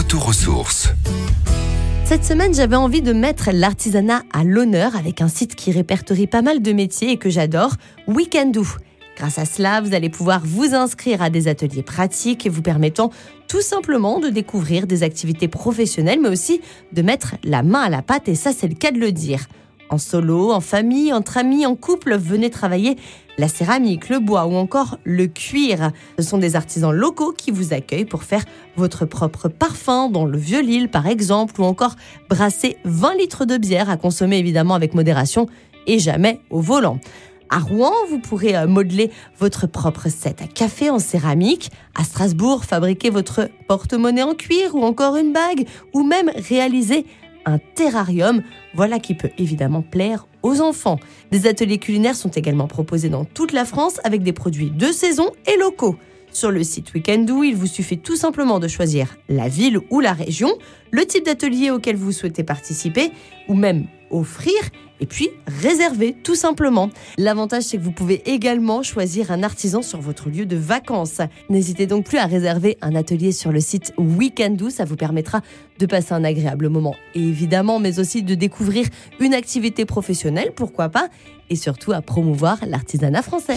retour aux. Cette semaine, j'avais envie de mettre l'artisanat à l'honneur avec un site qui répertorie pas mal de métiers et que j'adore, Weekendoo. Grâce à cela, vous allez pouvoir vous inscrire à des ateliers pratiques vous permettant tout simplement de découvrir des activités professionnelles, mais aussi de mettre la main à la pâte, et ça c'est le cas de le dire. En solo, en famille, entre amis, en couple, venez travailler la céramique, le bois ou encore le cuir. Ce sont des artisans locaux qui vous accueillent pour faire votre propre parfum dans le Vieux-Lille par exemple ou encore brasser 20 litres de bière à consommer évidemment avec modération et jamais au volant. À Rouen, vous pourrez euh, modeler votre propre set à café en céramique. À Strasbourg, fabriquer votre porte-monnaie en cuir ou encore une bague ou même réaliser un terrarium. Voilà qui peut évidemment plaire aux enfants. Des ateliers culinaires sont également proposés dans toute la France avec des produits de saison et locaux. Sur le site Weekendoo, il vous suffit tout simplement de choisir la ville ou la région, le type d'atelier auquel vous souhaitez participer ou même offrir et puis réserver tout simplement. L'avantage c'est que vous pouvez également choisir un artisan sur votre lieu de vacances. N'hésitez donc plus à réserver un atelier sur le site Weekendoo, ça vous permettra de passer un agréable moment évidemment, mais aussi de découvrir une activité professionnelle, pourquoi pas, et surtout à promouvoir l'artisanat français.